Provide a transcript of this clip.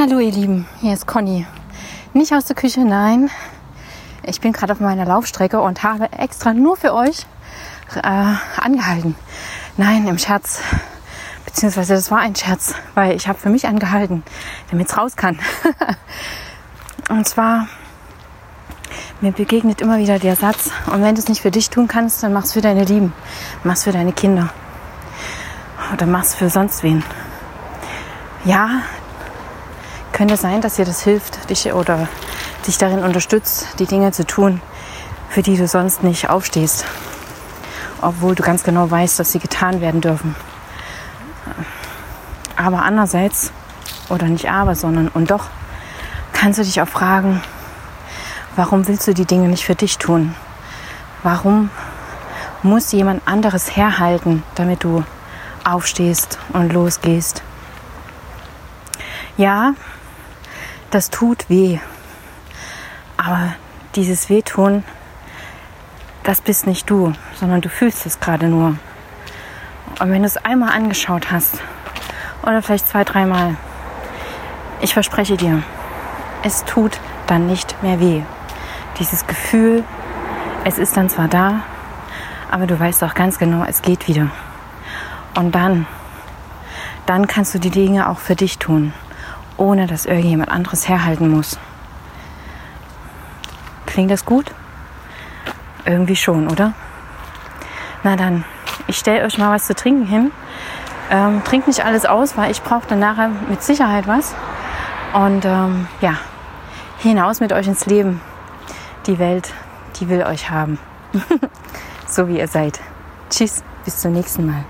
Hallo ihr Lieben, hier ist Conny. Nicht aus der Küche, nein. Ich bin gerade auf meiner Laufstrecke und habe extra nur für euch äh, angehalten. Nein, im Scherz. Beziehungsweise das war ein Scherz, weil ich habe für mich angehalten, damit es raus kann. und zwar, mir begegnet immer wieder der Satz, und wenn du es nicht für dich tun kannst, dann mach's für deine Lieben, mach's für deine Kinder oder mach's für sonst wen. Ja, könnte sein, dass dir das hilft, dich oder dich darin unterstützt, die Dinge zu tun, für die du sonst nicht aufstehst, obwohl du ganz genau weißt, dass sie getan werden dürfen. Aber andererseits, oder nicht aber, sondern und doch, kannst du dich auch fragen, warum willst du die Dinge nicht für dich tun? Warum muss jemand anderes herhalten, damit du aufstehst und losgehst? Ja, das tut weh. Aber dieses Wehtun, das bist nicht du, sondern du fühlst es gerade nur. Und wenn du es einmal angeschaut hast, oder vielleicht zwei, dreimal, ich verspreche dir, es tut dann nicht mehr weh. Dieses Gefühl, es ist dann zwar da, aber du weißt auch ganz genau, es geht wieder. Und dann, dann kannst du die Dinge auch für dich tun ohne dass irgendjemand anderes herhalten muss. Klingt das gut? Irgendwie schon, oder? Na dann, ich stelle euch mal was zu trinken hin. Ähm, trinkt nicht alles aus, weil ich brauche dann nachher mit Sicherheit was. Und ähm, ja, hinaus mit euch ins Leben. Die Welt, die will euch haben. so wie ihr seid. Tschüss, bis zum nächsten Mal.